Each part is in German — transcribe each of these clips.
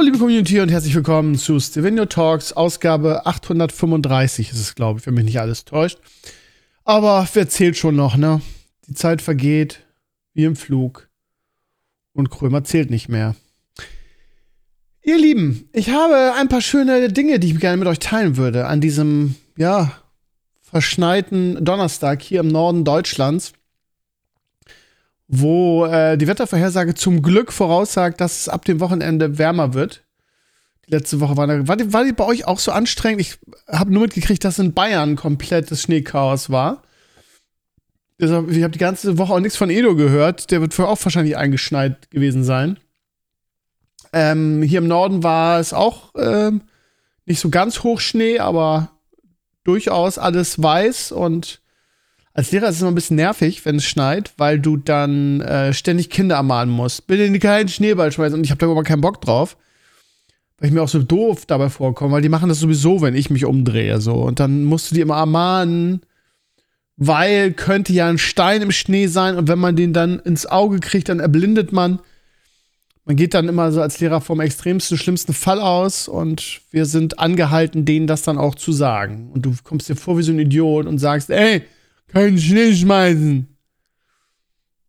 Hallo, liebe Community und herzlich willkommen zu Stevenio Talks, Ausgabe 835 ist es, glaube ich, wenn mich nicht alles täuscht. Aber wer zählt schon noch, ne? Die Zeit vergeht wie im Flug und Krömer zählt nicht mehr. Ihr Lieben, ich habe ein paar schöne Dinge, die ich gerne mit euch teilen würde an diesem, ja, verschneiten Donnerstag hier im Norden Deutschlands wo äh, die Wettervorhersage zum Glück voraussagt, dass es ab dem Wochenende wärmer wird. Die letzte Woche war, war, die, war die bei euch auch so anstrengend? Ich habe nur mitgekriegt, dass in Bayern komplettes Schneechaos war. Deshalb, ich habe die ganze Woche auch nichts von Edo gehört. Der wird vorher auch wahrscheinlich eingeschneit gewesen sein. Ähm, hier im Norden war es auch ähm, nicht so ganz hoch Schnee, aber durchaus alles weiß und als Lehrer ist es immer ein bisschen nervig, wenn es schneit, weil du dann äh, ständig Kinder ermahnen musst. Bitte keinen Schneeball schmeißen und ich habe da überhaupt keinen Bock drauf. Weil ich mir auch so doof dabei vorkomme, weil die machen das sowieso, wenn ich mich umdrehe. so Und dann musst du die immer ermahnen, weil könnte ja ein Stein im Schnee sein und wenn man den dann ins Auge kriegt, dann erblindet man. Man geht dann immer so als Lehrer vom extremsten, schlimmsten Fall aus und wir sind angehalten, denen das dann auch zu sagen. Und du kommst dir vor wie so ein Idiot und sagst, ey, keinen Schnee schmeißen.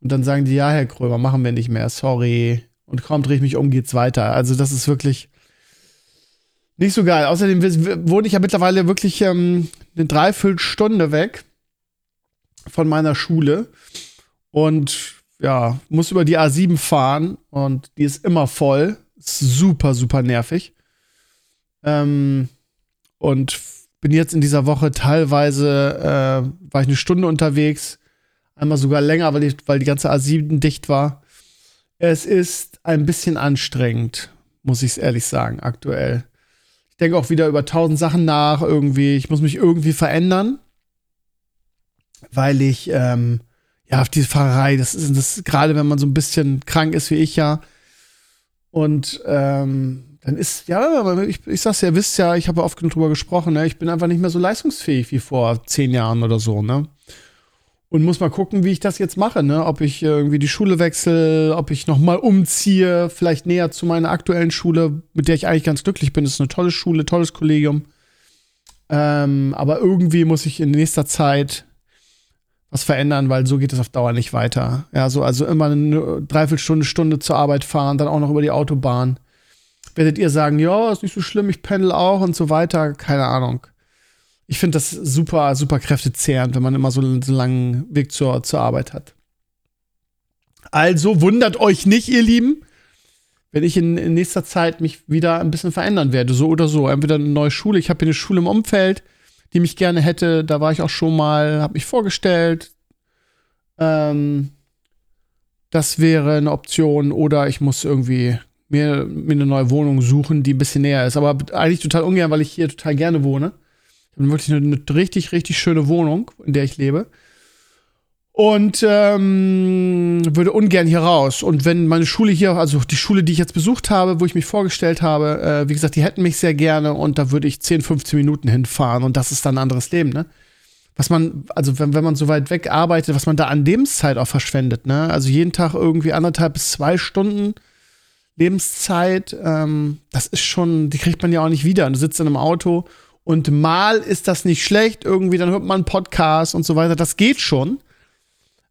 Und dann sagen die, ja, Herr Krömer, machen wir nicht mehr, sorry. Und kaum drehe ich mich um, geht's weiter. Also das ist wirklich nicht so geil. Außerdem wohne ich ja mittlerweile wirklich ähm, eine Dreiviertelstunde weg von meiner Schule. Und ja, muss über die A7 fahren und die ist immer voll. Super, super nervig. Ähm, und bin jetzt in dieser Woche teilweise, äh, war ich eine Stunde unterwegs, einmal sogar länger, weil, ich, weil die ganze A7 dicht war. Es ist ein bisschen anstrengend, muss ich es ehrlich sagen, aktuell. Ich denke auch wieder über tausend Sachen nach, irgendwie. Ich muss mich irgendwie verändern, weil ich, ähm, ja, auf diese Fahrerei, das ist, das gerade wenn man so ein bisschen krank ist wie ich ja. Und ähm, dann ist, ja, ich, ich sag's ja, ihr wisst ja, ich habe oft genug drüber gesprochen, ne? ich bin einfach nicht mehr so leistungsfähig wie vor zehn Jahren oder so, ne? Und muss mal gucken, wie ich das jetzt mache, ne? Ob ich irgendwie die Schule wechsle, ob ich nochmal umziehe, vielleicht näher zu meiner aktuellen Schule, mit der ich eigentlich ganz glücklich bin. Das ist eine tolle Schule, tolles Kollegium. Ähm, aber irgendwie muss ich in nächster Zeit was verändern, weil so geht es auf Dauer nicht weiter. Ja, so, also immer eine Dreiviertelstunde, Stunde zur Arbeit fahren, dann auch noch über die Autobahn werdet ihr sagen, ja, ist nicht so schlimm, ich pendel auch und so weiter. Keine Ahnung. Ich finde das super, super kräftezehrend, wenn man immer so, einen, so einen langen Weg zur, zur Arbeit hat. Also wundert euch nicht, ihr Lieben, wenn ich in, in, nächster Zeit mich wieder ein bisschen verändern werde, so oder so. Entweder eine neue Schule, ich habe hier eine Schule im Umfeld, die mich gerne hätte, da war ich auch schon mal, habe mich vorgestellt. Ähm, das wäre eine Option oder ich muss irgendwie mir, mir eine neue Wohnung suchen, die ein bisschen näher ist. Aber eigentlich total ungern, weil ich hier total gerne wohne. Ich habe wirklich eine, eine, richtig, richtig schöne Wohnung, in der ich lebe. Und ähm, würde ungern hier raus. Und wenn meine Schule hier, also die Schule, die ich jetzt besucht habe, wo ich mich vorgestellt habe, äh, wie gesagt, die hätten mich sehr gerne und da würde ich 10, 15 Minuten hinfahren und das ist dann ein anderes Leben, ne? Was man, also wenn, wenn man so weit weg arbeitet, was man da an Lebenszeit auch verschwendet, ne? Also jeden Tag irgendwie anderthalb bis zwei Stunden Lebenszeit, ähm, das ist schon, die kriegt man ja auch nicht wieder. Du sitzt in einem Auto und mal ist das nicht schlecht, irgendwie, dann hört man einen Podcast und so weiter. Das geht schon.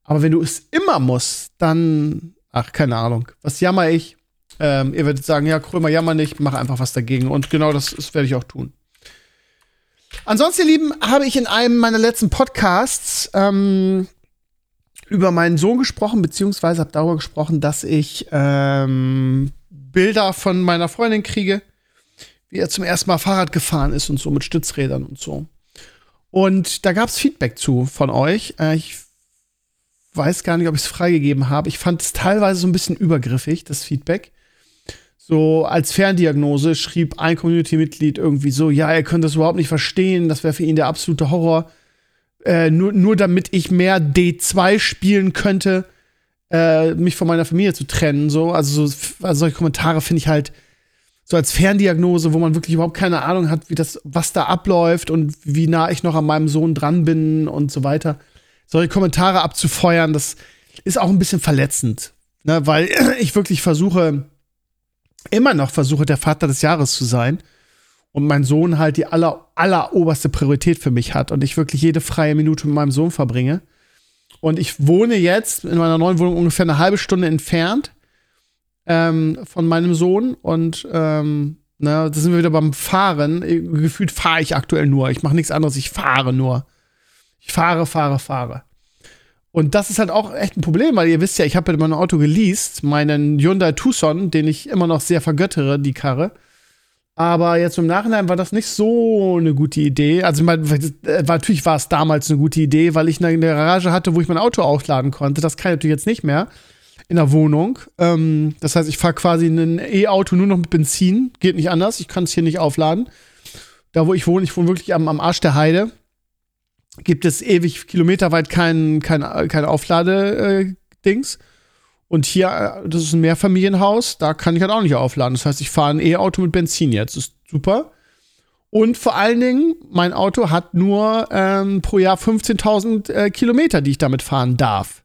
Aber wenn du es immer musst, dann, ach, keine Ahnung. Was jammer ich? Ähm, ihr werdet sagen, ja, Krömer, jammer nicht, mach einfach was dagegen. Und genau das, das werde ich auch tun. Ansonsten, ihr Lieben, habe ich in einem meiner letzten Podcasts ähm, über meinen Sohn gesprochen, beziehungsweise habe darüber gesprochen, dass ich ähm, Bilder von meiner Freundin kriege, wie er zum ersten Mal Fahrrad gefahren ist und so mit Stützrädern und so. Und da gab es Feedback zu von euch. Äh, ich weiß gar nicht, ob ich es freigegeben habe. Ich fand es teilweise so ein bisschen übergriffig, das Feedback. so als Ferndiagnose schrieb ein Community-Mitglied irgendwie so, ja, er könnte das überhaupt nicht verstehen, das wäre für ihn der absolute Horror. Äh, nur, nur damit ich mehr D2 spielen könnte, äh, mich von meiner Familie zu trennen. So. Also, so, also solche Kommentare finde ich halt so als Ferndiagnose, wo man wirklich überhaupt keine Ahnung hat, wie das, was da abläuft und wie nah ich noch an meinem Sohn dran bin und so weiter. Solche Kommentare abzufeuern, das ist auch ein bisschen verletzend. Ne? Weil ich wirklich versuche, immer noch versuche, der Vater des Jahres zu sein und mein Sohn halt die aller, aller oberste Priorität für mich hat und ich wirklich jede freie Minute mit meinem Sohn verbringe. Und ich wohne jetzt in meiner neuen Wohnung ungefähr eine halbe Stunde entfernt ähm, von meinem Sohn und ähm, na, da sind wir wieder beim Fahren. Gefühlt fahre ich aktuell nur. Ich mache nichts anderes, ich fahre nur. Ich fahre, fahre, fahre. Und das ist halt auch echt ein Problem, weil ihr wisst ja, ich habe ja mein Auto geleast, meinen Hyundai Tucson, den ich immer noch sehr vergöttere, die Karre. Aber jetzt im Nachhinein war das nicht so eine gute Idee. Also äh, natürlich war es damals eine gute Idee, weil ich eine Garage hatte, wo ich mein Auto aufladen konnte. Das kann ich natürlich jetzt nicht mehr in der Wohnung. Ähm, das heißt, ich fahre quasi ein E-Auto nur noch mit Benzin. Geht nicht anders. Ich kann es hier nicht aufladen. Da, wo ich wohne, ich wohne wirklich am, am Arsch der Heide gibt es ewig kilometerweit kein, kein, kein Aufladedings. Äh, und hier, äh, das ist ein Mehrfamilienhaus, da kann ich halt auch nicht aufladen. Das heißt, ich fahre ein E-Auto mit Benzin jetzt. Das ist super. Und vor allen Dingen, mein Auto hat nur ähm, pro Jahr 15.000 äh, Kilometer, die ich damit fahren darf.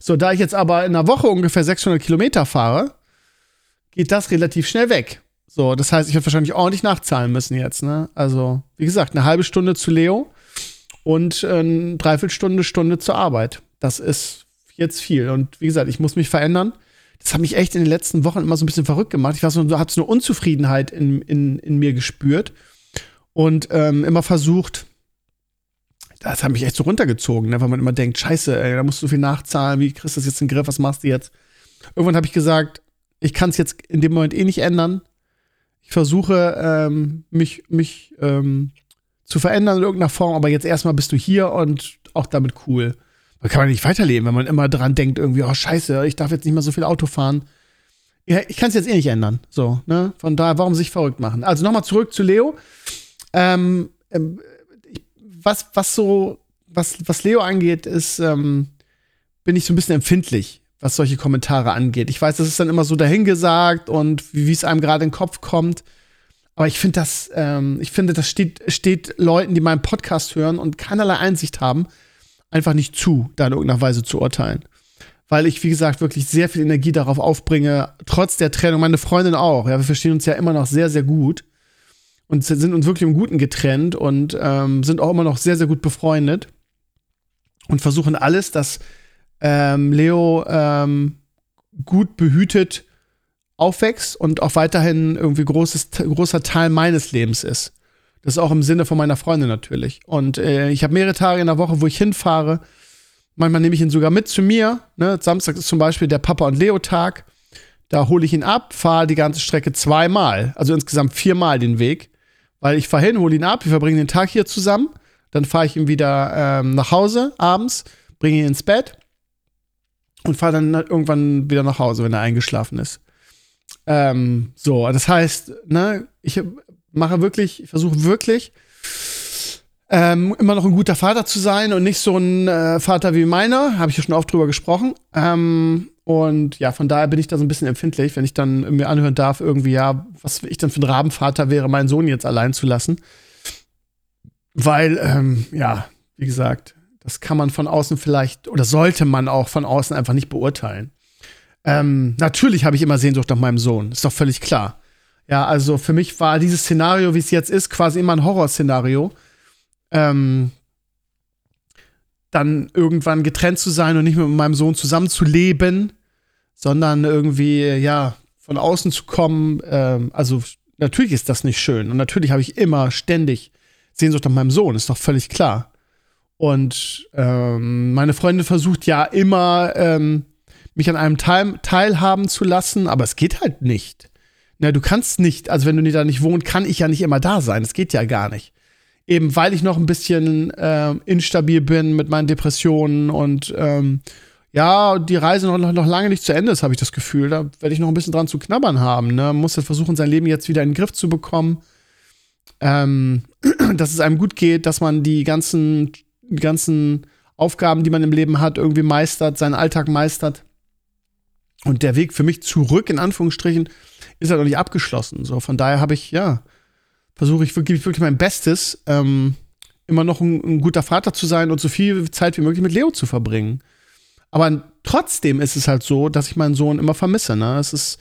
So, da ich jetzt aber in einer Woche ungefähr 600 Kilometer fahre, geht das relativ schnell weg. So, das heißt, ich werde wahrscheinlich ordentlich nachzahlen müssen jetzt, ne? Also, wie gesagt, eine halbe Stunde zu Leo und eine Dreiviertelstunde, Stunde zur Arbeit. Das ist jetzt viel. Und wie gesagt, ich muss mich verändern. Das hat mich echt in den letzten Wochen immer so ein bisschen verrückt gemacht. Ich war so, habe so eine Unzufriedenheit in, in, in mir gespürt und ähm, immer versucht, das hat mich echt so runtergezogen, ne? weil man immer denkt, scheiße, ey, da musst du viel nachzahlen, wie kriegst du das jetzt in den Griff, was machst du jetzt? Irgendwann habe ich gesagt, ich kann es jetzt in dem Moment eh nicht ändern. Ich versuche, ähm, mich, mich ähm, zu verändern in irgendeiner Form, aber jetzt erstmal bist du hier und auch damit cool. Man kann man nicht weiterleben, wenn man immer dran denkt, irgendwie, oh scheiße, ich darf jetzt nicht mehr so viel Auto fahren. Ja, ich kann es jetzt eh nicht ändern. So, ne? Von daher, warum sich verrückt machen? Also nochmal zurück zu Leo. Ähm, ähm, was, was so, was, was Leo angeht, ist, ähm, bin ich so ein bisschen empfindlich, was solche Kommentare angeht. Ich weiß, das ist dann immer so dahingesagt und wie es einem gerade in den Kopf kommt. Aber ich finde das, ähm, ich finde, das steht, steht Leuten, die meinen Podcast hören und keinerlei Einsicht haben, einfach nicht zu, da in irgendeiner Weise zu urteilen. Weil ich, wie gesagt, wirklich sehr viel Energie darauf aufbringe, trotz der Trennung, meine Freundin auch. Ja, wir verstehen uns ja immer noch sehr, sehr gut und sind uns wirklich im Guten getrennt und ähm, sind auch immer noch sehr, sehr gut befreundet und versuchen alles, dass ähm, Leo ähm, gut behütet aufwächst und auch weiterhin irgendwie großes, großer Teil meines Lebens ist. Das ist auch im Sinne von meiner Freundin natürlich. Und äh, ich habe mehrere Tage in der Woche, wo ich hinfahre. Manchmal nehme ich ihn sogar mit zu mir. Ne? Samstag ist zum Beispiel der Papa und Leo Tag. Da hole ich ihn ab, fahre die ganze Strecke zweimal, also insgesamt viermal den Weg. Weil ich fahre hin, hole ihn ab, wir verbringen den Tag hier zusammen. Dann fahre ich ihn wieder ähm, nach Hause abends, bringe ihn ins Bett und fahre dann irgendwann wieder nach Hause, wenn er eingeschlafen ist. Ähm, so, das heißt, ne, ich mache wirklich, ich versuche wirklich, ähm, immer noch ein guter Vater zu sein und nicht so ein äh, Vater wie meiner. Habe ich ja schon oft drüber gesprochen. Ähm, und ja, von daher bin ich da so ein bisschen empfindlich, wenn ich dann mir anhören darf, irgendwie, ja, was ich dann für ein Rabenvater wäre, meinen Sohn jetzt allein zu lassen. Weil, ähm, ja, wie gesagt, das kann man von außen vielleicht oder sollte man auch von außen einfach nicht beurteilen. Ähm, natürlich habe ich immer Sehnsucht nach meinem Sohn, ist doch völlig klar. Ja, also für mich war dieses Szenario, wie es jetzt ist, quasi immer ein Horrorszenario. Ähm, dann irgendwann getrennt zu sein und nicht mehr mit meinem Sohn zusammenzuleben, sondern irgendwie, ja, von außen zu kommen. Ähm, also natürlich ist das nicht schön. Und natürlich habe ich immer ständig Sehnsucht nach meinem Sohn, ist doch völlig klar. Und ähm, meine Freundin versucht ja immer, ähm, mich an einem Teil, teilhaben zu lassen, aber es geht halt nicht. Na, du kannst nicht, also wenn du da nicht wohnst, kann ich ja nicht immer da sein. Das geht ja gar nicht. Eben weil ich noch ein bisschen äh, instabil bin mit meinen Depressionen und ähm, ja, die Reise noch, noch, noch lange nicht zu Ende ist, habe ich das Gefühl. Da werde ich noch ein bisschen dran zu knabbern haben. Ne? Muss halt versuchen, sein Leben jetzt wieder in den Griff zu bekommen. Ähm, dass es einem gut geht, dass man die ganzen, ganzen Aufgaben, die man im Leben hat, irgendwie meistert, seinen Alltag meistert. Und der Weg für mich zurück, in Anführungsstrichen, ist halt noch nicht abgeschlossen. So, von daher habe ich, ja, versuche ich wirklich, wirklich mein Bestes, ähm, immer noch ein, ein, guter Vater zu sein und so viel Zeit wie möglich mit Leo zu verbringen. Aber trotzdem ist es halt so, dass ich meinen Sohn immer vermisse. Ne? Es ist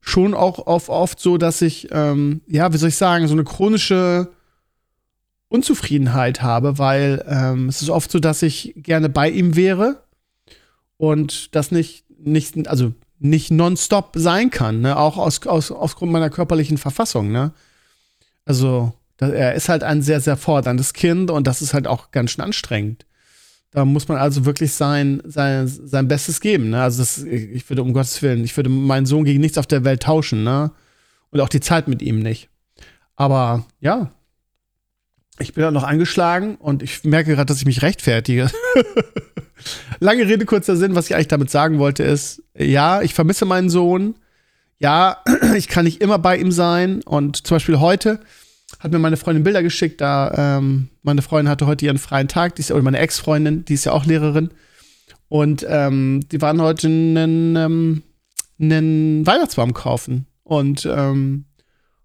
schon auch oft so, dass ich, ähm, ja, wie soll ich sagen, so eine chronische Unzufriedenheit habe, weil ähm, es ist oft so, dass ich gerne bei ihm wäre und das nicht, nicht also nicht nonstop sein kann, ne? auch aus, aus, aufgrund meiner körperlichen Verfassung. Ne? Also er ist halt ein sehr, sehr forderndes Kind und das ist halt auch ganz schön anstrengend. Da muss man also wirklich sein, sein, sein Bestes geben. Ne? Also das, ich würde um Gottes Willen, ich würde meinen Sohn gegen nichts auf der Welt tauschen, ne? Und auch die Zeit mit ihm nicht. Aber ja, ich bin da noch angeschlagen und ich merke gerade, dass ich mich rechtfertige. Lange Rede, kurzer Sinn, was ich eigentlich damit sagen wollte, ist, ja, ich vermisse meinen Sohn. Ja, ich kann nicht immer bei ihm sein. Und zum Beispiel heute hat mir meine Freundin Bilder geschickt, da ähm, meine Freundin hatte heute ihren freien Tag, die ist, oder meine Ex-Freundin, die ist ja auch Lehrerin. Und ähm, die waren heute einen, ähm, einen Weihnachtsbaum kaufen. Und ähm,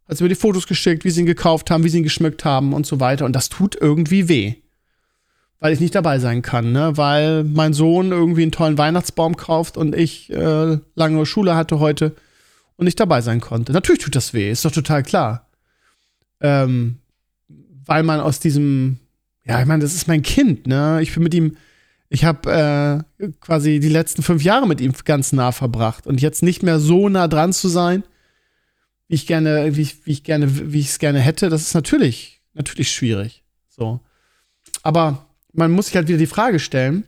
hat sie mir die Fotos geschickt, wie sie ihn gekauft haben, wie sie ihn geschmückt haben und so weiter. Und das tut irgendwie weh. Weil ich nicht dabei sein kann, ne? Weil mein Sohn irgendwie einen tollen Weihnachtsbaum kauft und ich äh, lange Schule hatte heute und nicht dabei sein konnte. Natürlich tut das weh, ist doch total klar ähm, weil man aus diesem, ja, ich meine, das ist mein Kind, ne? Ich bin mit ihm, ich habe äh, quasi die letzten fünf Jahre mit ihm ganz nah verbracht und jetzt nicht mehr so nah dran zu sein, wie ich gerne, wie ich, wie ich gerne, wie ich es gerne hätte, das ist natürlich, natürlich schwierig. So. Aber man muss sich halt wieder die Frage stellen,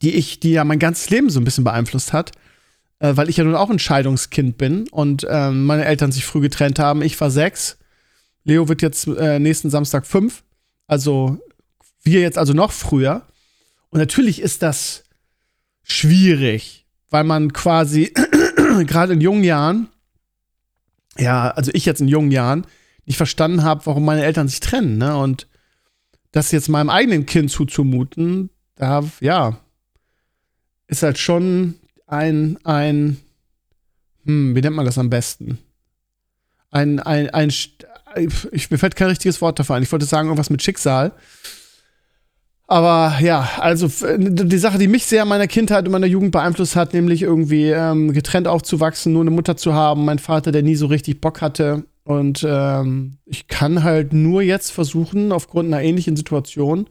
die ich, die ja mein ganzes Leben so ein bisschen beeinflusst hat, äh, weil ich ja nun auch ein Scheidungskind bin und äh, meine Eltern sich früh getrennt haben. Ich war sechs Leo wird jetzt äh, nächsten Samstag fünf. Also wir jetzt also noch früher. Und natürlich ist das schwierig, weil man quasi gerade in jungen Jahren, ja, also ich jetzt in jungen Jahren, nicht verstanden habe, warum meine Eltern sich trennen, ne? Und das jetzt meinem eigenen Kind zuzumuten, da, ja, ist halt schon ein, ein, hm, wie nennt man das am besten? Ein, ein, ein, ich, mir fällt kein richtiges Wort dafür ein. Ich wollte sagen, irgendwas mit Schicksal. Aber ja, also die Sache, die mich sehr in meiner Kindheit und meiner Jugend beeinflusst hat, nämlich irgendwie ähm, getrennt aufzuwachsen, nur eine Mutter zu haben, mein Vater, der nie so richtig Bock hatte. Und ähm, ich kann halt nur jetzt versuchen, aufgrund einer ähnlichen Situation,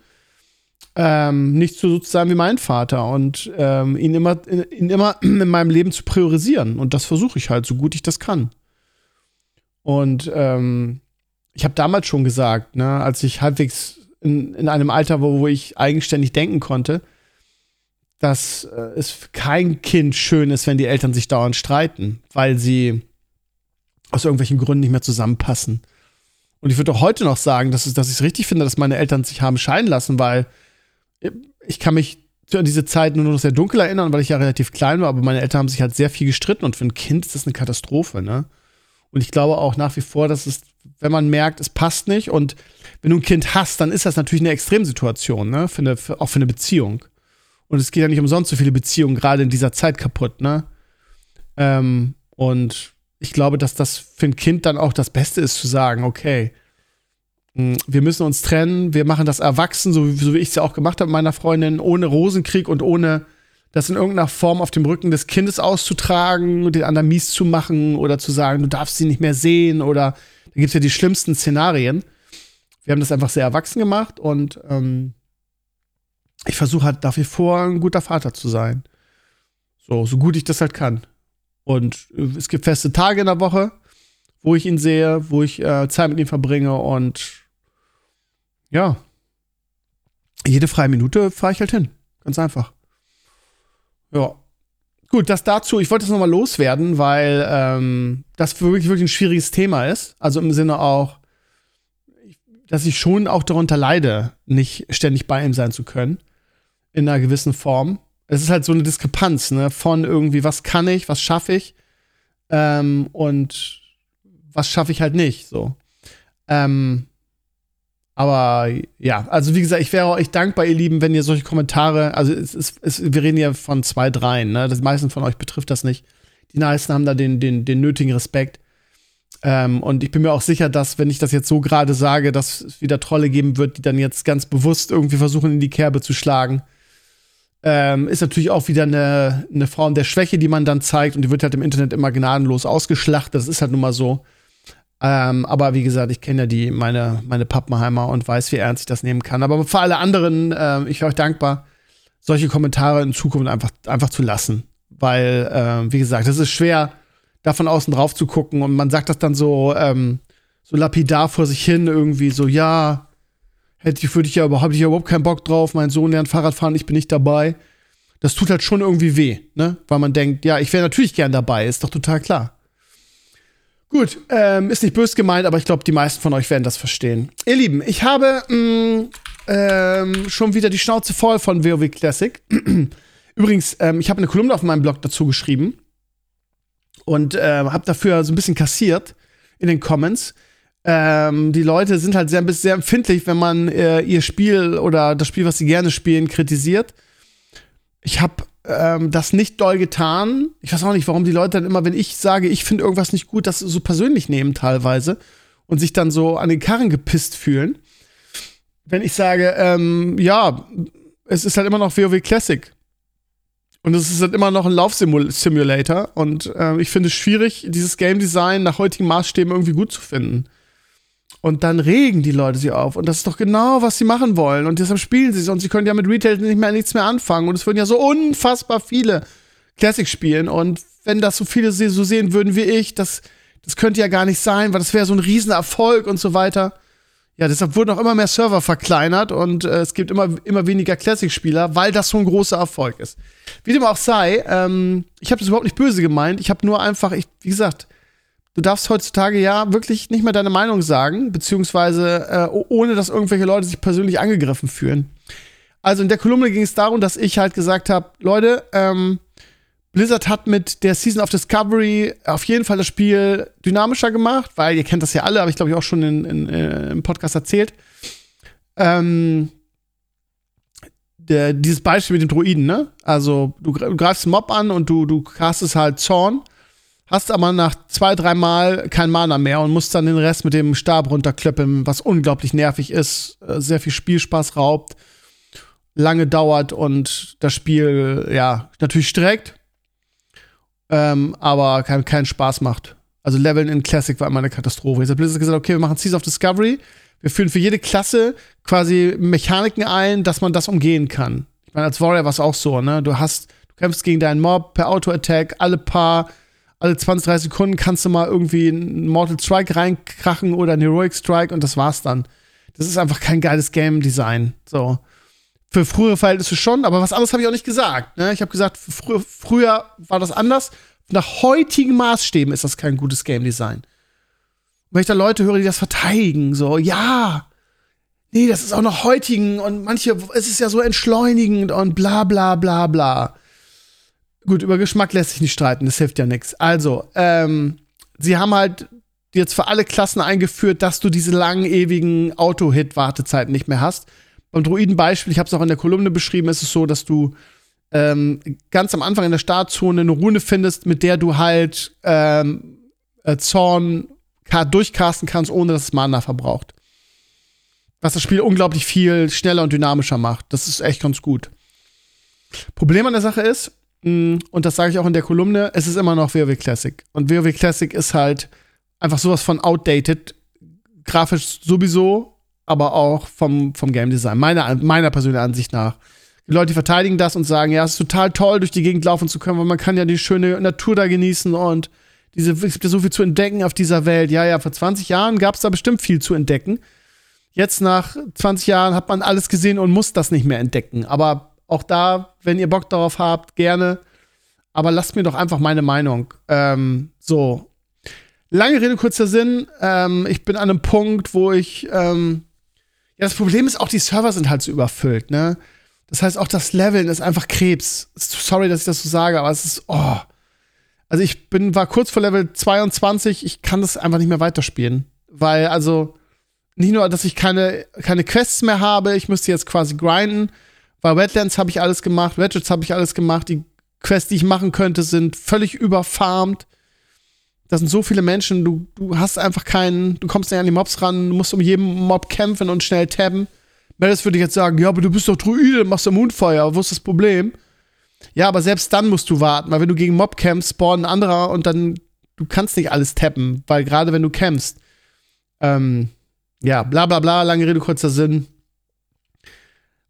ähm, nicht so zu sein wie mein Vater und ähm, ihn, immer, ihn immer in meinem Leben zu priorisieren. Und das versuche ich halt, so gut ich das kann. Und ähm, ich habe damals schon gesagt, ne, als ich halbwegs in, in einem Alter war, wo ich eigenständig denken konnte, dass äh, es kein Kind schön ist, wenn die Eltern sich dauernd streiten, weil sie aus irgendwelchen Gründen nicht mehr zusammenpassen. Und ich würde auch heute noch sagen, dass, dass ich es richtig finde, dass meine Eltern sich haben scheiden lassen, weil ich kann mich an diese Zeit nur noch sehr dunkel erinnern, weil ich ja relativ klein war, aber meine Eltern haben sich halt sehr viel gestritten und für ein Kind ist das eine Katastrophe, ne? Und ich glaube auch nach wie vor, dass es, wenn man merkt, es passt nicht und wenn du ein Kind hast, dann ist das natürlich eine Extremsituation, ne? Für eine, für, auch für eine Beziehung. Und es geht ja nicht umsonst so viele Beziehungen gerade in dieser Zeit kaputt, ne? Ähm, und ich glaube, dass das für ein Kind dann auch das Beste ist, zu sagen, okay, hm, wir müssen uns trennen, wir machen das erwachsen, so, so wie ich es ja auch gemacht habe mit meiner Freundin, ohne Rosenkrieg und ohne das in irgendeiner Form auf dem Rücken des Kindes auszutragen, den anderen mies zu machen oder zu sagen, du darfst sie nicht mehr sehen oder da gibt es ja die schlimmsten Szenarien. Wir haben das einfach sehr erwachsen gemacht und ähm, ich versuche halt wie vor ein guter Vater zu sein. So, so gut ich das halt kann. Und äh, es gibt feste Tage in der Woche, wo ich ihn sehe, wo ich äh, Zeit mit ihm verbringe und ja, jede freie Minute fahre ich halt hin. Ganz einfach. Ja. Gut, das dazu, ich wollte das nochmal loswerden, weil ähm, das wirklich, wirklich ein schwieriges Thema ist. Also im Sinne auch, dass ich schon auch darunter leide, nicht ständig bei ihm sein zu können. In einer gewissen Form. Es ist halt so eine Diskrepanz, ne? Von irgendwie, was kann ich, was schaffe ich ähm, und was schaffe ich halt nicht, so. Ähm, aber ja, also wie gesagt, ich wäre euch dankbar, ihr Lieben, wenn ihr solche Kommentare, also es ist, es, wir reden ja von zwei, dreien, ne? Das meisten von euch betrifft das nicht. Die meisten haben da den, den, den nötigen Respekt. Ähm, und ich bin mir auch sicher, dass, wenn ich das jetzt so gerade sage, dass es wieder Trolle geben wird, die dann jetzt ganz bewusst irgendwie versuchen, in die Kerbe zu schlagen. Ähm, ist natürlich auch wieder eine, eine Form der Schwäche, die man dann zeigt. Und die wird halt im Internet immer gnadenlos ausgeschlachtet. Das ist halt nun mal so. Ähm, aber wie gesagt, ich kenne ja die, meine, meine Pappenheimer und weiß, wie ernst ich das nehmen kann. Aber für alle anderen, äh, ich wäre euch dankbar, solche Kommentare in Zukunft einfach, einfach zu lassen. Weil, äh, wie gesagt, es ist schwer, da von außen drauf zu gucken und man sagt das dann so, ähm, so lapidar vor sich hin, irgendwie so, ja, hätte ich, würde ich ja überhaupt, ich ja überhaupt keinen Bock drauf, mein Sohn lernt Fahrradfahren, ich bin nicht dabei. Das tut halt schon irgendwie weh, ne? Weil man denkt, ja, ich wäre natürlich gern dabei, ist doch total klar. Gut, ähm, ist nicht bös gemeint, aber ich glaube, die meisten von euch werden das verstehen. Ihr Lieben, ich habe mh, mm, ähm, schon wieder die Schnauze voll von WoW Classic. Übrigens, ähm, ich habe eine Kolumne auf meinem Blog dazu geschrieben und äh, habe dafür so ein bisschen kassiert in den Comments. Ähm, die Leute sind halt sehr, sehr empfindlich, wenn man äh, ihr Spiel oder das Spiel, was sie gerne spielen, kritisiert. Ich habe ähm, das nicht doll getan. Ich weiß auch nicht, warum die Leute dann immer, wenn ich sage, ich finde irgendwas nicht gut, das so persönlich nehmen teilweise und sich dann so an den Karren gepisst fühlen. Wenn ich sage, ähm, ja, es ist halt immer noch WoW Classic. Und es ist halt immer noch ein Laufsimulator. Und äh, ich finde es schwierig, dieses Game Design nach heutigen Maßstäben irgendwie gut zu finden. Und dann regen die Leute sie auf. Und das ist doch genau, was sie machen wollen. Und deshalb spielen sie es. Und sie können ja mit Retail nicht mehr nichts mehr anfangen. Und es würden ja so unfassbar viele Classic spielen. Und wenn das so viele so sehen würden wie ich, das, das könnte ja gar nicht sein, weil das wäre so ein Riesenerfolg und so weiter. Ja, deshalb wurden auch immer mehr Server verkleinert und äh, es gibt immer, immer weniger Classic-Spieler, weil das so ein großer Erfolg ist. Wie dem auch sei, ähm, ich habe das überhaupt nicht böse gemeint. Ich habe nur einfach, ich, wie gesagt, du darfst heutzutage ja wirklich nicht mehr deine Meinung sagen, beziehungsweise äh, ohne dass irgendwelche Leute sich persönlich angegriffen fühlen. Also in der Kolumne ging es darum, dass ich halt gesagt habe, Leute, ähm, Blizzard hat mit der Season of Discovery auf jeden Fall das Spiel dynamischer gemacht, weil ihr kennt das ja alle, habe ich glaube ich auch schon in, in, äh, im Podcast erzählt. Ähm, der, dieses Beispiel mit dem Druiden, ne? Also du, greifst einen Mob an und du, du castest halt Zorn, hast aber nach zwei, dreimal kein Mana mehr und musst dann den Rest mit dem Stab runterklöppeln, was unglaublich nervig ist, äh, sehr viel Spielspaß raubt, lange dauert und das Spiel, ja, natürlich streckt ähm, aber keinen kein Spaß macht. Also Leveln in Classic war immer eine Katastrophe. Jetzt hat Blizzard gesagt, okay, wir machen Seas of Discovery. Wir führen für jede Klasse quasi Mechaniken ein, dass man das umgehen kann. Ich meine, als Warrior war es auch so, ne? Du hast, du kämpfst gegen deinen Mob per Auto-Attack, alle paar, alle 20, 30 Sekunden kannst du mal irgendwie einen Mortal Strike reinkrachen oder einen Heroic Strike und das war's dann. Das ist einfach kein geiles Game Design. So. Für frühere Verhältnisse schon, aber was anderes habe ich auch nicht gesagt. Ne? Ich habe gesagt, fr früher war das anders. Nach heutigen Maßstäben ist das kein gutes Game Design. Und wenn ich da Leute höre, die das verteidigen, so, ja, nee, das ist auch noch heutigen und manche, es ist ja so entschleunigend und bla bla bla bla. Gut, über Geschmack lässt sich nicht streiten, das hilft ja nichts. Also, ähm, sie haben halt jetzt für alle Klassen eingeführt, dass du diese langen, ewigen Auto-Hit-Wartezeiten nicht mehr hast. Beim Druiden-Beispiel, ich habe es auch in der Kolumne beschrieben, ist es so, dass du ähm, ganz am Anfang in der Startzone eine Rune findest, mit der du halt ähm, äh, Zorn durchcasten kannst, ohne dass es Mana verbraucht. Was das Spiel unglaublich viel schneller und dynamischer macht. Das ist echt ganz gut. Problem an der Sache ist, mh, und das sage ich auch in der Kolumne, es ist immer noch WoW Classic. Und WoW Classic ist halt einfach sowas von outdated. Grafisch sowieso, aber auch vom, vom Game Design, meiner, meiner persönlichen Ansicht nach. Die Leute verteidigen das und sagen, ja, es ist total toll, durch die Gegend laufen zu können, weil man kann ja die schöne Natur da genießen und diese, es gibt ja so viel zu entdecken auf dieser Welt. Ja, ja, vor 20 Jahren gab es da bestimmt viel zu entdecken. Jetzt nach 20 Jahren hat man alles gesehen und muss das nicht mehr entdecken. Aber auch da, wenn ihr Bock darauf habt, gerne. Aber lasst mir doch einfach meine Meinung. Ähm, so. Lange Rede, kurzer Sinn. Ähm, ich bin an einem Punkt, wo ich ähm, ja, das Problem ist auch, die Server sind halt so überfüllt, ne? Das heißt, auch das Leveln ist einfach Krebs. Sorry, dass ich das so sage, aber es ist, oh. Also ich bin, war kurz vor Level 22, ich kann das einfach nicht mehr weiterspielen. Weil, also, nicht nur, dass ich keine, keine Quests mehr habe, ich müsste jetzt quasi grinden. Bei Wetlands habe ich alles gemacht, Ratchets habe ich alles gemacht. Die Quests, die ich machen könnte, sind völlig überfarmt. Da sind so viele Menschen, du, du hast einfach keinen, du kommst nicht an die Mobs ran, du musst um jeden Mob kämpfen und schnell tabben. Melis würde jetzt sagen, ja, aber du bist doch Druide, machst du Moonfire, wo ist das Problem? Ja, aber selbst dann musst du warten, weil wenn du gegen Mob kämpfst, spawnen ein anderer und dann, du kannst nicht alles tappen, weil gerade wenn du kämpfst, ähm, ja, bla bla bla, lange Rede, kurzer Sinn,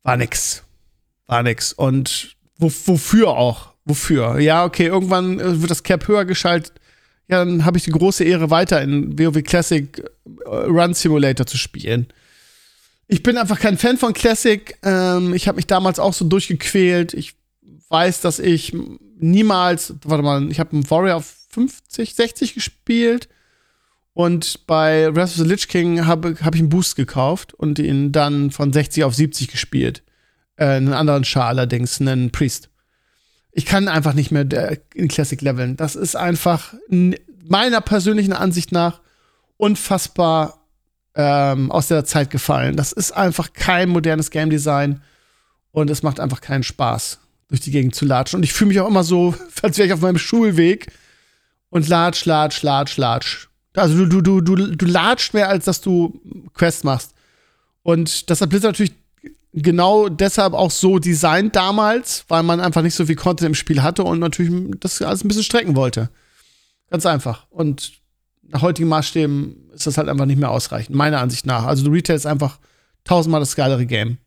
war nix. War nix. Und wo, wofür auch? Wofür? Ja, okay, irgendwann äh, wird das Cap höher geschaltet. Ja, dann habe ich die große Ehre, weiter in WoW Classic äh, Run Simulator zu spielen. Ich bin einfach kein Fan von Classic. Ähm, ich habe mich damals auch so durchgequält. Ich weiß, dass ich niemals, warte mal, ich habe einen Warrior auf 50, 60 gespielt und bei Wrath of the Lich King habe hab ich einen Boost gekauft und ihn dann von 60 auf 70 gespielt. Äh, einen anderen Char allerdings, einen Priest. Ich kann einfach nicht mehr in Classic leveln. Das ist einfach meiner persönlichen Ansicht nach unfassbar ähm, aus der Zeit gefallen. Das ist einfach kein modernes Game Design und es macht einfach keinen Spaß durch die Gegend zu latschen. Und ich fühle mich auch immer so, als wäre ich auf meinem Schulweg und latsch, latsch, latsch, latsch. Also du, du, du, du, du latscht mehr, als dass du Quests machst. Und das hat Blizzard natürlich genau deshalb auch so designt damals, weil man einfach nicht so viel Content im Spiel hatte und natürlich das alles ein bisschen strecken wollte. Ganz einfach. Und nach heutigen Maßstäben ist das halt einfach nicht mehr ausreichend, meiner Ansicht nach. Also Retail ist einfach tausendmal das geilere Game.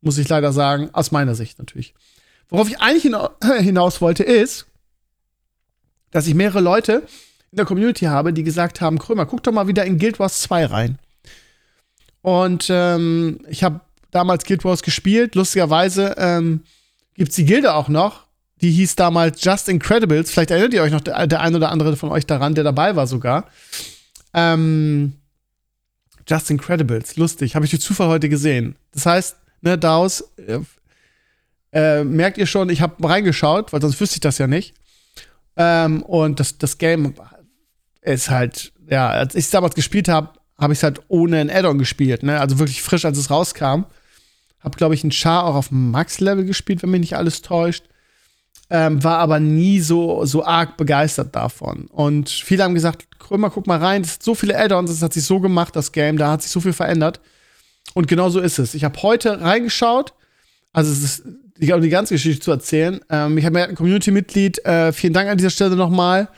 Muss ich leider sagen, aus meiner Sicht natürlich. Worauf ich eigentlich hinaus wollte, ist, dass ich mehrere Leute in der Community habe, die gesagt haben: Krömer, guck doch mal wieder in Guild Wars 2 rein. Und ähm, ich habe damals Guild Wars gespielt. Lustigerweise ähm, gibt es die Gilde auch noch. Die hieß damals Just Incredibles. Vielleicht erinnert ihr euch noch, der, der ein oder andere von euch daran, der dabei war sogar. Ähm, Just Incredibles, lustig. Habe ich durch Zufall heute gesehen. Das heißt, ne, daraus äh, äh, merkt ihr schon, ich habe reingeschaut, weil sonst wüsste ich das ja nicht. Ähm, und das, das Game ist halt, ja, als ich es damals gespielt habe, habe ich es halt ohne ein Add-on gespielt, ne? Also wirklich frisch, als es rauskam. Hab, glaube ich, einen Char auch auf Max-Level gespielt, wenn mich nicht alles täuscht. Ähm, war aber nie so, so arg begeistert davon. Und viele haben gesagt, Krömer, guck mal rein, es hat so viele Add-ons, es hat sich so gemacht, das Game, da hat sich so viel verändert. Und genau so ist es. Ich habe heute reingeschaut, also es ist ich glaube, die ganze Geschichte zu erzählen. Ähm, ich habe mir ein Community-Mitglied, äh, vielen Dank an dieser Stelle nochmal,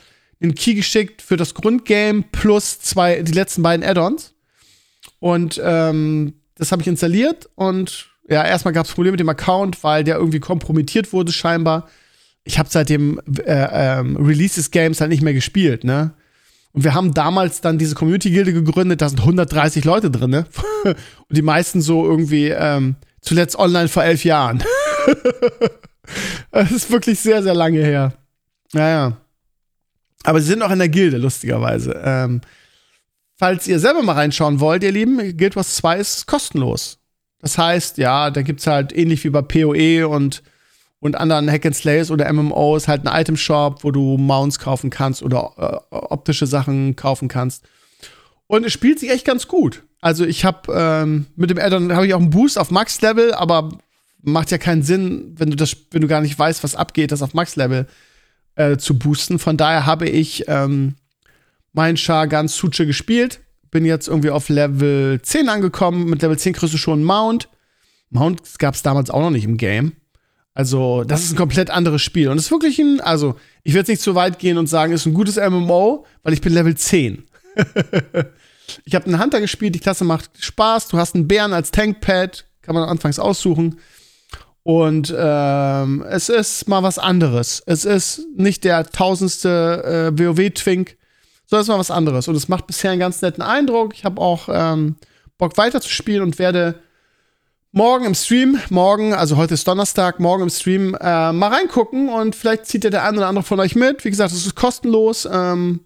einen Key geschickt für das Grundgame plus zwei, die letzten beiden Add-ons. Und ähm, das habe ich installiert und ja, erstmal gab es Probleme mit dem Account, weil der irgendwie kompromittiert wurde, scheinbar. Ich habe seit dem äh, ähm, Release des Games halt nicht mehr gespielt, ne? Und wir haben damals dann diese Community-Gilde gegründet, da sind 130 Leute drin, ne? Und die meisten so irgendwie ähm, zuletzt online vor elf Jahren. das ist wirklich sehr, sehr lange her. Naja. Aber sie sind auch in der Gilde, lustigerweise. Ähm, falls ihr selber mal reinschauen wollt, ihr Lieben, Guild Wars 2 ist kostenlos. Das heißt, ja, da gibt es halt ähnlich wie bei PoE und, und anderen Hack and Slays oder MMOs halt einen Item Shop, wo du Mounts kaufen kannst oder äh, optische Sachen kaufen kannst. Und es spielt sich echt ganz gut. Also ich habe ähm, mit dem Addon habe ich auch einen Boost auf Max Level, aber macht ja keinen Sinn, wenn du das, wenn du gar nicht weißt, was abgeht, das auf Max-Level äh, zu boosten. Von daher habe ich ähm, Char ganz Suche gespielt. Bin jetzt irgendwie auf Level 10 angekommen. Mit Level 10 kriegst du schon einen Mount. Mount gab es damals auch noch nicht im Game. Also, das ist ein komplett anderes Spiel. Und es ist wirklich ein, also, ich werde jetzt nicht zu weit gehen und sagen, es ist ein gutes MMO, weil ich bin Level 10. ich habe einen Hunter gespielt, die Klasse macht Spaß. Du hast einen Bären als Tankpad, kann man anfangs aussuchen. Und ähm, es ist mal was anderes. Es ist nicht der tausendste äh, WoW-Twink, es ist mal was anderes. Und es macht bisher einen ganz netten Eindruck. Ich habe auch ähm, Bock weiterzuspielen und werde morgen im Stream, morgen, also heute ist Donnerstag, morgen im Stream äh, mal reingucken und vielleicht zieht ja der eine oder andere von euch mit. Wie gesagt, es ist kostenlos. Ähm,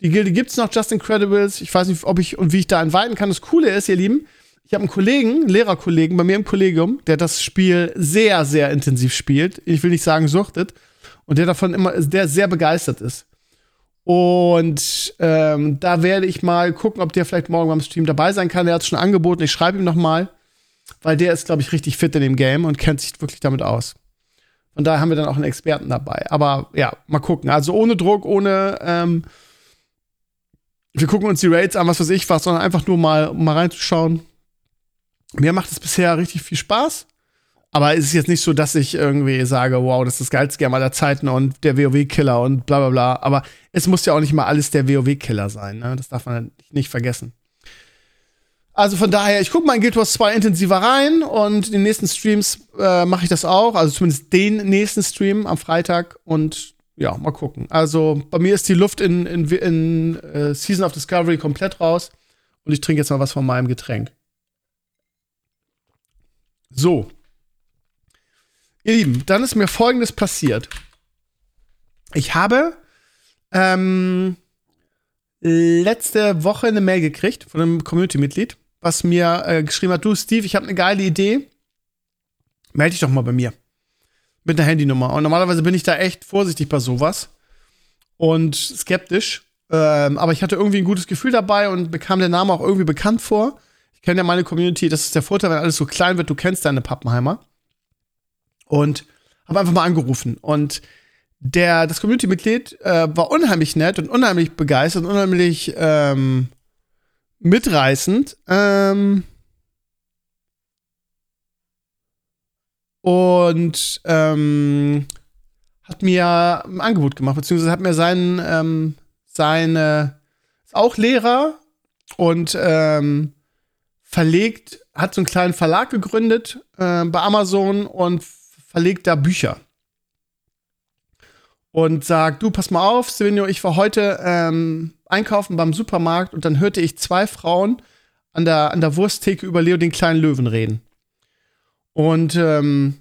die Gilde gibt es noch, Just Incredibles. Ich weiß nicht, ob ich und wie ich da entweiten kann. Das Coole ist, ihr Lieben, Ich habe einen Kollegen, einen Lehrerkollegen bei mir im Kollegium, der das Spiel sehr, sehr intensiv spielt. Ich will nicht sagen suchtet. Und der davon immer, der sehr begeistert ist. Und ähm, da werde ich mal gucken, ob der vielleicht morgen beim Stream dabei sein kann. Der hat es schon angeboten. Ich schreibe ihm noch mal, weil der ist, glaube ich, richtig fit in dem Game und kennt sich wirklich damit aus. Von daher haben wir dann auch einen Experten dabei. Aber ja, mal gucken. Also ohne Druck, ohne ähm, wir gucken uns die Raids an, was weiß ich was, sondern einfach nur mal, mal reinzuschauen. Mir macht es bisher richtig viel Spaß. Aber es ist jetzt nicht so, dass ich irgendwie sage, wow, das ist das geilste Game aller Zeiten und der WoW-Killer und bla bla bla. Aber es muss ja auch nicht mal alles der WoW-Killer sein. Ne? Das darf man nicht vergessen. Also von daher, ich gucke mal in Guild Wars 2 intensiver rein und in den nächsten Streams äh, mache ich das auch. Also zumindest den nächsten Stream am Freitag und ja, mal gucken. Also bei mir ist die Luft in, in, in uh, Season of Discovery komplett raus und ich trinke jetzt mal was von meinem Getränk. So. Ihr Lieben, dann ist mir Folgendes passiert. Ich habe ähm, letzte Woche eine Mail gekriegt von einem Community-Mitglied, was mir äh, geschrieben hat: Du, Steve, ich habe eine geile Idee. Melde dich doch mal bei mir. Mit einer Handynummer. Und normalerweise bin ich da echt vorsichtig bei sowas und skeptisch. Ähm, aber ich hatte irgendwie ein gutes Gefühl dabei und bekam der Name auch irgendwie bekannt vor. Ich kenne ja meine Community, das ist der Vorteil, wenn alles so klein wird, du kennst deine Pappenheimer und habe einfach mal angerufen. Und der, das Community-Mitglied äh, war unheimlich nett und unheimlich begeistert und unheimlich ähm, mitreißend. Ähm, und ähm, hat mir ein Angebot gemacht, beziehungsweise hat mir seinen, ähm, seine, ist auch Lehrer und ähm, verlegt, hat so einen kleinen Verlag gegründet äh, bei Amazon und verlegt da Bücher. Und sagt, du, pass mal auf, Silvino, ich war heute ähm, einkaufen beim Supermarkt und dann hörte ich zwei Frauen an der, an der Wursttheke über Leo den kleinen Löwen reden. Und ähm,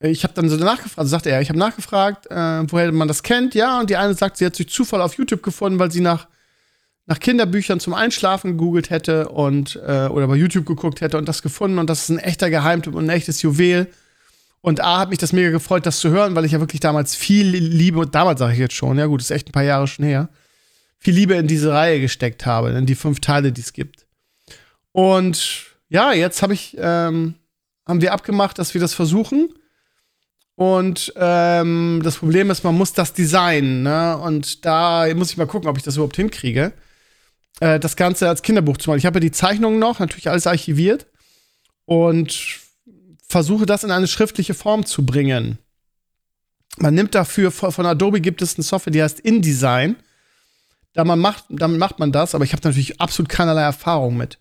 ich habe dann so nachgefragt, sagte er, ich habe nachgefragt, äh, woher man das kennt, ja, und die eine sagt, sie hat durch Zufall auf YouTube gefunden, weil sie nach, nach Kinderbüchern zum Einschlafen gegoogelt hätte und äh, oder bei YouTube geguckt hätte und das gefunden und das ist ein echter Geheimtipp und ein echtes Juwel. Und A hat mich das mega gefreut, das zu hören, weil ich ja wirklich damals viel Liebe, damals sage ich jetzt schon, ja gut, ist echt ein paar Jahre schon her, viel Liebe in diese Reihe gesteckt habe, in die fünf Teile, die es gibt. Und ja, jetzt habe ich, ähm, haben wir abgemacht, dass wir das versuchen. Und ähm, das Problem ist, man muss das designen, ne? Und da muss ich mal gucken, ob ich das überhaupt hinkriege. Äh, das Ganze als Kinderbuch zu machen. Ich habe ja die Zeichnungen noch, natürlich alles archiviert. Und versuche das in eine schriftliche Form zu bringen. Man nimmt dafür, von Adobe gibt es eine Software, die heißt InDesign. Da man macht, damit macht man das, aber ich habe natürlich absolut keinerlei Erfahrung mit.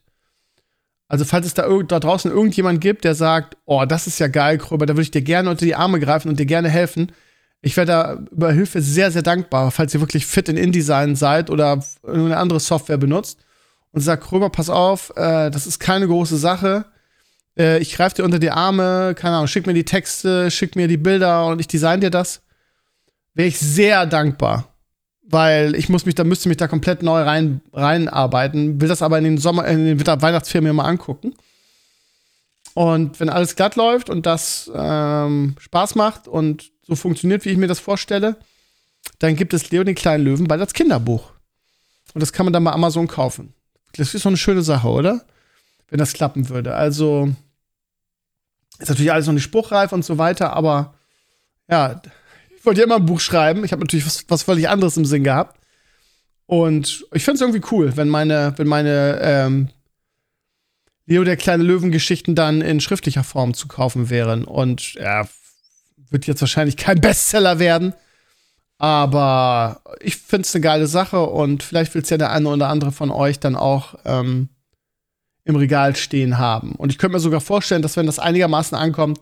Also, falls es da, da draußen irgendjemand gibt, der sagt, oh, das ist ja geil, Kröber, da würde ich dir gerne unter die Arme greifen und dir gerne helfen. Ich wäre da über Hilfe sehr, sehr dankbar, falls ihr wirklich fit in InDesign seid oder eine andere Software benutzt und sagt, Kröber, pass auf, äh, das ist keine große Sache äh, ich greife dir unter die Arme, keine Ahnung, schick mir die Texte, schick mir die Bilder und ich design dir das, wäre ich sehr dankbar. Weil ich muss mich, da müsste mich da komplett neu rein, reinarbeiten, will das aber in den Sommer, in den Winter Weihnachtsferien mal angucken. Und wenn alles glatt läuft und das ähm, Spaß macht und so funktioniert, wie ich mir das vorstelle, dann gibt es Leo den kleinen Löwen bald als Kinderbuch. Und das kann man dann bei Amazon kaufen. Das ist so eine schöne Sache, oder? Wenn das klappen würde. Also ist natürlich alles noch nicht spruchreif und so weiter, aber ja, ich wollte ja immer ein Buch schreiben. Ich habe natürlich was, was völlig anderes im Sinn gehabt. Und ich finde es irgendwie cool, wenn meine, wenn meine ähm, Leo der kleine Löwen-Geschichten dann in schriftlicher Form zu kaufen wären. Und ja, wird jetzt wahrscheinlich kein Bestseller werden. Aber ich finde es eine geile Sache und vielleicht will es ja der eine oder andere von euch dann auch ähm, im Regal stehen haben. Und ich könnte mir sogar vorstellen, dass wenn das einigermaßen ankommt,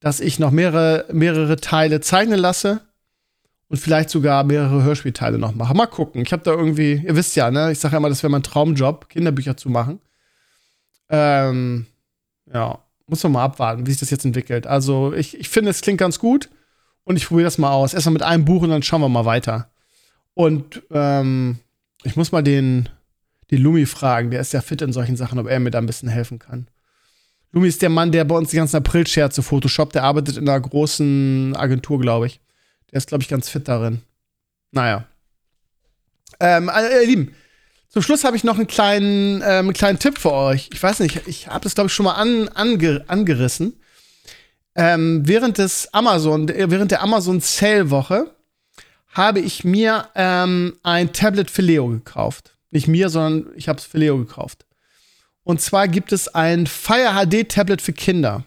dass ich noch mehrere, mehrere Teile zeichnen lasse und vielleicht sogar mehrere Hörspielteile noch mache. Mal gucken. Ich habe da irgendwie, ihr wisst ja, ne? Ich sage ja immer, das wäre mein Traumjob, Kinderbücher zu machen. Ähm, ja, muss man mal abwarten, wie sich das jetzt entwickelt. Also, ich, ich finde, es klingt ganz gut und ich probiere das mal aus. Erstmal mit einem Buch und dann schauen wir mal weiter. Und ähm, ich muss mal den, den Lumi fragen. Der ist ja fit in solchen Sachen, ob er mir da ein bisschen helfen kann. Lumi ist der Mann, der bei uns die ganzen April-Scherze Photoshop. Der arbeitet in einer großen Agentur, glaube ich. Der ist, glaube ich, ganz fit darin. Naja. Ähm, äh, ihr Lieben, zum Schluss habe ich noch einen kleinen, ähm, einen kleinen Tipp für euch. Ich weiß nicht, ich habe das, glaube ich, schon mal an, ange, angerissen. Ähm, während des Amazon, während der Amazon Sale Woche habe ich mir ähm, ein Tablet für Leo gekauft. Nicht mir, sondern ich habe es für Leo gekauft. Und zwar gibt es ein Fire HD Tablet für Kinder.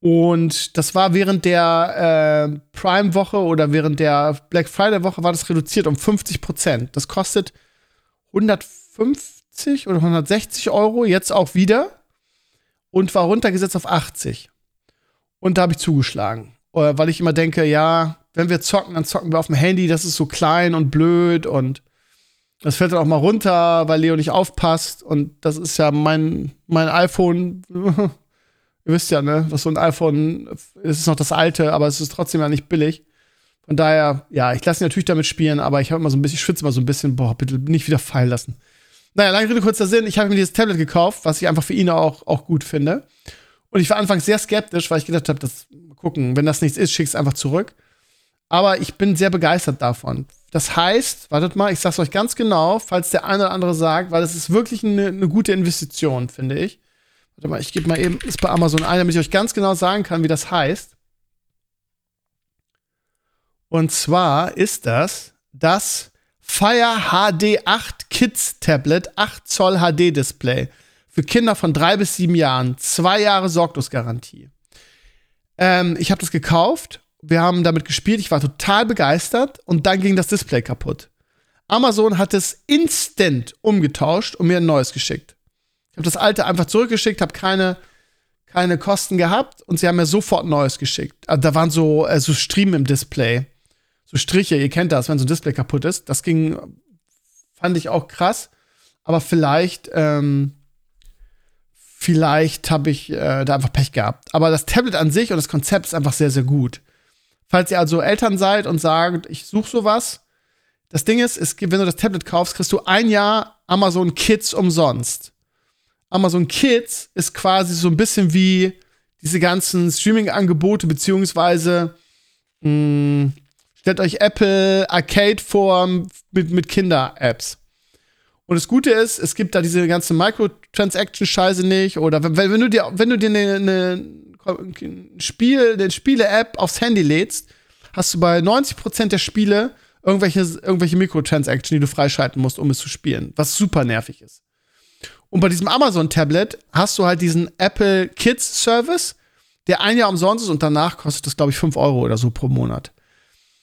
Und das war während der äh, Prime-Woche oder während der Black Friday-Woche war das reduziert um 50 Prozent. Das kostet 150 oder 160 Euro, jetzt auch wieder. Und war runtergesetzt auf 80. Und da habe ich zugeschlagen. Äh, weil ich immer denke, ja, wenn wir zocken, dann zocken wir auf dem Handy, das ist so klein und blöd und das fällt dann auch mal runter, weil Leo nicht aufpasst. Und das ist ja mein, mein iPhone. Ihr wisst ja, ne, was so ein iPhone ist, ist noch das alte, aber es ist trotzdem ja nicht billig. Von daher, ja, ich lasse ihn natürlich damit spielen, aber ich habe immer so ein bisschen, ich schwitze immer so ein bisschen, boah, bitte nicht wieder fallen lassen. Naja, lange Rede, kurzer Sinn, ich habe mir dieses Tablet gekauft, was ich einfach für ihn auch, auch gut finde. Und ich war anfangs sehr skeptisch, weil ich gedacht habe, das gucken, wenn das nichts ist, schick's einfach zurück. Aber ich bin sehr begeistert davon. Das heißt, wartet mal, ich sag's euch ganz genau, falls der eine oder andere sagt, weil es ist wirklich eine, eine gute Investition, finde ich. Warte mal, ich gebe mal eben, ist bei Amazon ein, damit ich euch ganz genau sagen kann, wie das heißt. Und zwar ist das das Fire HD 8 Kids Tablet 8 Zoll HD Display für Kinder von drei bis sieben Jahren. Zwei Jahre Sorglosgarantie. Ähm, ich habe das gekauft. Wir haben damit gespielt. Ich war total begeistert. Und dann ging das Display kaputt. Amazon hat es instant umgetauscht und mir ein neues geschickt. Ich habe das alte einfach zurückgeschickt, habe keine, keine Kosten gehabt und sie haben mir sofort ein neues geschickt. Also da waren so, äh, so Striemen im Display. So Striche, ihr kennt das, wenn so ein Display kaputt ist. Das ging, fand ich auch krass. Aber vielleicht ähm, Vielleicht habe ich äh, da einfach Pech gehabt. Aber das Tablet an sich und das Konzept ist einfach sehr, sehr gut. Falls ihr also Eltern seid und sagt, ich suche sowas, das Ding ist, es gibt, wenn du das Tablet kaufst, kriegst du ein Jahr Amazon Kids umsonst. Amazon Kids ist quasi so ein bisschen wie diese ganzen Streaming-Angebote, beziehungsweise mh, hm, stellt euch Apple Arcade vor mit, mit Kinder-Apps. Und das Gute ist, es gibt da diese ganze Microtransaction-Scheiße nicht. Oder wenn, wenn, du dir, wenn du dir eine, eine Spiel, eine Spiele-App aufs Handy lädst, hast du bei 90% der Spiele irgendwelche, irgendwelche Mikrotransactions, die du freischalten musst, um es zu spielen. Was super nervig ist. Und bei diesem Amazon-Tablet hast du halt diesen Apple Kids Service, der ein Jahr umsonst ist und danach kostet das, glaube ich, 5 Euro oder so pro Monat.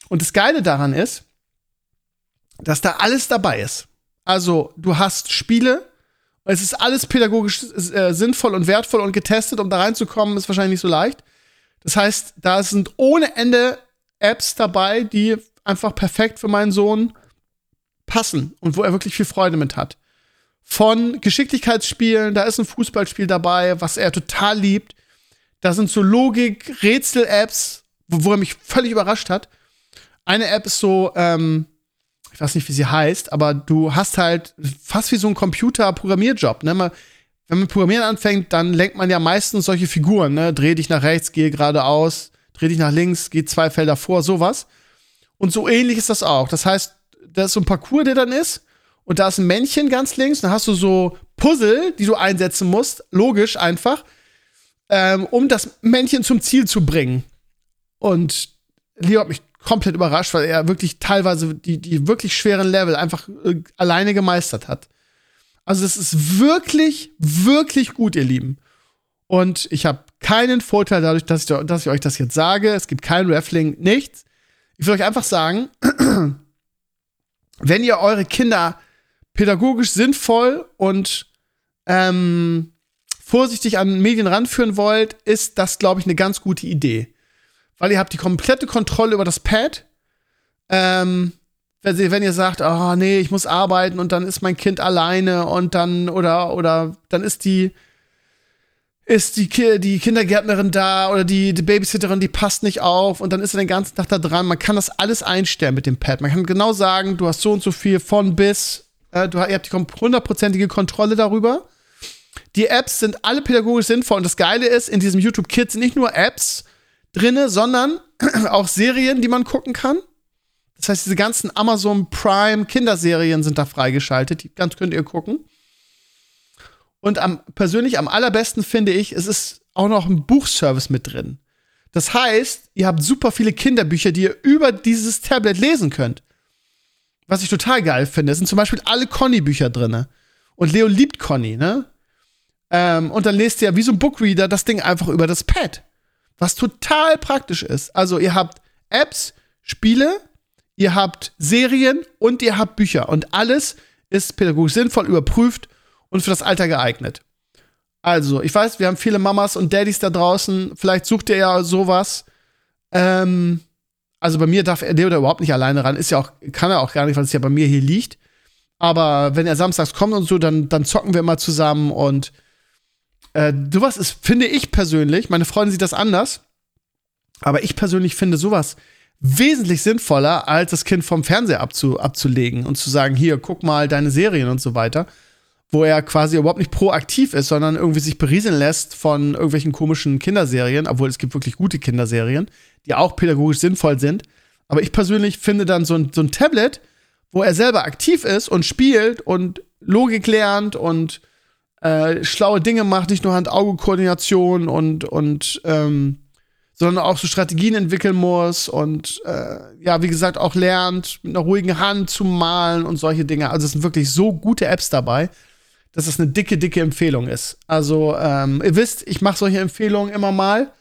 Und das Geile daran ist, dass da alles dabei ist. Also, du hast Spiele, es ist alles pädagogisch äh, sinnvoll und wertvoll und getestet, um da reinzukommen, ist wahrscheinlich nicht so leicht. Das heißt, da sind ohne Ende Apps dabei, die einfach perfekt für meinen Sohn passen und wo er wirklich viel Freude mit hat. Von Geschicklichkeitsspielen, da ist ein Fußballspiel dabei, was er total liebt. Da sind so Logik, Rätsel-Apps, wo, wo, er mich völlig überrascht hat. Eine App ist so, ähm, ich weiß nicht, wie sie heißt, aber du hast halt fast wie so ein Computer-Programmierjob. Ne? Wenn man Programmieren anfängt, dann lenkt man ja meistens solche Figuren. Ne? Dreh dich nach rechts, gehe geradeaus, dreh dich nach links, geh zwei Felder vor, sowas. Und so ähnlich ist das auch. Das heißt, da ist so ein Parcours, der dann ist. Und da ist ein Männchen ganz links. Dann hast du so Puzzle, die du einsetzen musst. Logisch einfach. Ähm, um das Männchen zum Ziel zu bringen. Und Leo hat mich komplett überrascht, weil er wirklich teilweise die, die wirklich schweren Level einfach äh, alleine gemeistert hat. Also das ist wirklich, wirklich gut, ihr Lieben. Und ich habe keinen Vorteil dadurch, dass ich, dass ich euch das jetzt sage. Es gibt kein Raffling, nichts. Ich will euch einfach sagen, wenn ihr eure Kinder pädagogisch sinnvoll und ähm, vorsichtig an Medien ranführen wollt, ist das, glaube ich, eine ganz gute Idee weil ihr habt die komplette Kontrolle über das Pad. Ähm, wenn, ihr, wenn ihr sagt, oh nee, ich muss arbeiten und dann ist mein Kind alleine und dann oder oder dann ist die ist die, die Kindergärtnerin da oder die, die Babysitterin, die passt nicht auf und dann ist er den ganzen Tag da dran. Man kann das alles einstellen mit dem Pad. Man kann genau sagen, du hast so und so viel von bis, Äh, du, ihr habt die hundertprozentige Kontrolle darüber. Die Apps sind alle pädagogisch sinnvoll. Und das Geile ist, in diesem YouTube Kids sind nicht nur Apps drinne, sondern auch Serien, die man gucken kann. Das heißt, diese ganzen Amazon Prime Kinderserien sind da freigeschaltet. Die ganz könnt ihr gucken. Und am, persönlich am allerbesten finde ich, es ist auch noch ein Buchservice mit drin. Das heißt, ihr habt super viele Kinderbücher, die ihr über dieses Tablet lesen könnt. Was ich total geil finde, sind zum Beispiel alle Conny-Bücher drin. Und Leo liebt Conny, ne? Ähm, und dann lest ihr wie so ein Bookreader das Ding einfach über das Pad. Was total praktisch ist. Also, ihr habt Apps, Spiele, ihr habt Serien und ihr habt Bücher. Und alles ist pädagogisch sinnvoll überprüft und für das Alter geeignet. Also, ich weiß, wir haben viele Mamas und Daddys da draußen. Vielleicht sucht ihr ja sowas. Ähm, also bei mir darf er der überhaupt nicht alleine ran. Ist ja auch, kann er auch gar nicht, weil es ja bei mir hier liegt. Aber wenn er samstags kommt und so, dann, dann zocken wir immer zusammen und äh, sowas ist, finde ich persönlich, meine Freundin sieht das anders, aber ich persönlich finde sowas wesentlich sinnvoller, als das Kind vom Fernseher abzu, abzulegen und zu sagen, hier, guck mal deine Serien und so weiter wo er quasi überhaupt nicht proaktiv ist, sondern irgendwie sich berieseln lässt von irgendwelchen komischen Kinderserien, obwohl es gibt wirklich gute Kinderserien, die auch pädagogisch sinnvoll sind. Aber ich persönlich finde dann so ein, so ein Tablet, wo er selber aktiv ist und spielt und Logik lernt und äh, schlaue Dinge macht, nicht nur Hand-Auge-Koordination und, und ähm, sondern auch so Strategien entwickeln muss und äh, ja, wie gesagt, auch lernt, mit einer ruhigen Hand zu malen und solche Dinge. Also es sind wirklich so gute Apps dabei dass es eine dicke, dicke Empfehlung ist. Also, ähm, ihr wisst, ich mache solche Empfehlungen immer mal.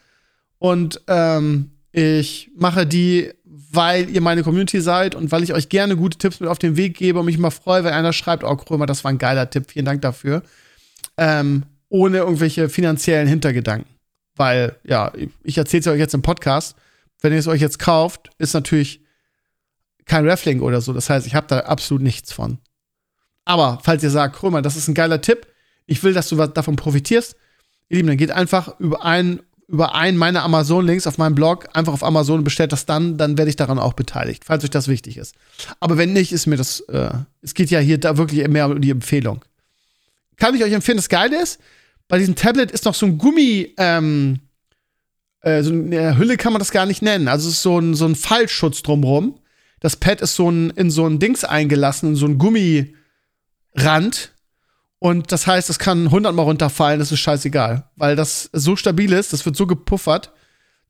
Und ähm, ich mache die, weil ihr meine Community seid und weil ich euch gerne gute Tipps mit auf den Weg gebe und mich immer freue, wenn einer schreibt, oh Krömer, das war ein geiler Tipp, vielen Dank dafür. Ähm, ohne irgendwelche finanziellen Hintergedanken. Weil, ja, ich erzähle es euch jetzt im Podcast. Wenn ihr es euch jetzt kauft, ist natürlich kein Raffling oder so. Das heißt, ich habe da absolut nichts von. Aber falls ihr sagt, mal, das ist ein geiler Tipp, ich will, dass du davon profitierst, ihr Lieben, dann geht einfach über einen über einen meiner Amazon-Links auf meinem Blog einfach auf Amazon und bestellt das dann, dann werde ich daran auch beteiligt, falls euch das wichtig ist. Aber wenn nicht, ist mir das, äh, es geht ja hier da wirklich mehr um die Empfehlung. Kann ich euch empfehlen, das Geile ist, bei diesem Tablet ist noch so ein Gummi, ähm, äh, so eine Hülle kann man das gar nicht nennen. Also es ist so ein, so ein Fallschutz drumrum. Das Pad ist so ein, in so ein Dings eingelassen, in so ein Gummi, Rand. Und das heißt, es kann 100 Mal runterfallen, das ist scheißegal. Weil das so stabil ist, das wird so gepuffert,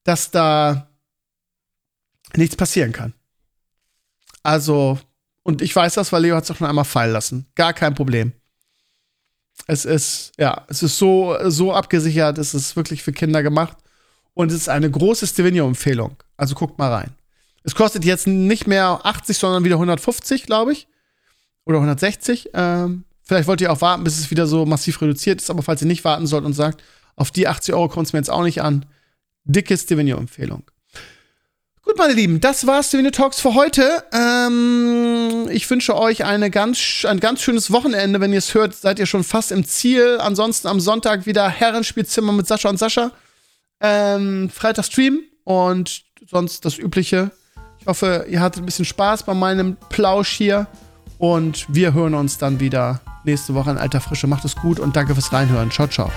dass da nichts passieren kann. Also, und ich weiß das, weil Leo hat es auch schon einmal fallen lassen. Gar kein Problem. Es ist, ja, es ist so, so abgesichert, es ist wirklich für Kinder gemacht. Und es ist eine große Stevenio-Empfehlung. Also guckt mal rein. Es kostet jetzt nicht mehr 80, sondern wieder 150, glaube ich. Oder 160. Ähm, vielleicht wollt ihr auch warten, bis es wieder so massiv reduziert ist, aber falls ihr nicht warten sollt und sagt, auf die 80 Euro kommt es mir jetzt auch nicht an, dicke Stevenio-Empfehlung. Gut, meine Lieben, das war Stevenio Talks für heute. Ähm, ich wünsche euch eine ganz, ein ganz schönes Wochenende. Wenn ihr es hört, seid ihr schon fast im Ziel. Ansonsten am Sonntag wieder Herrenspielzimmer mit Sascha und Sascha. Ähm, Freitag Stream und sonst das Übliche. Ich hoffe, ihr hattet ein bisschen Spaß bei meinem Plausch hier. Und wir hören uns dann wieder nächste Woche in alter Frische. Macht es gut und danke fürs Reinhören. Ciao, ciao.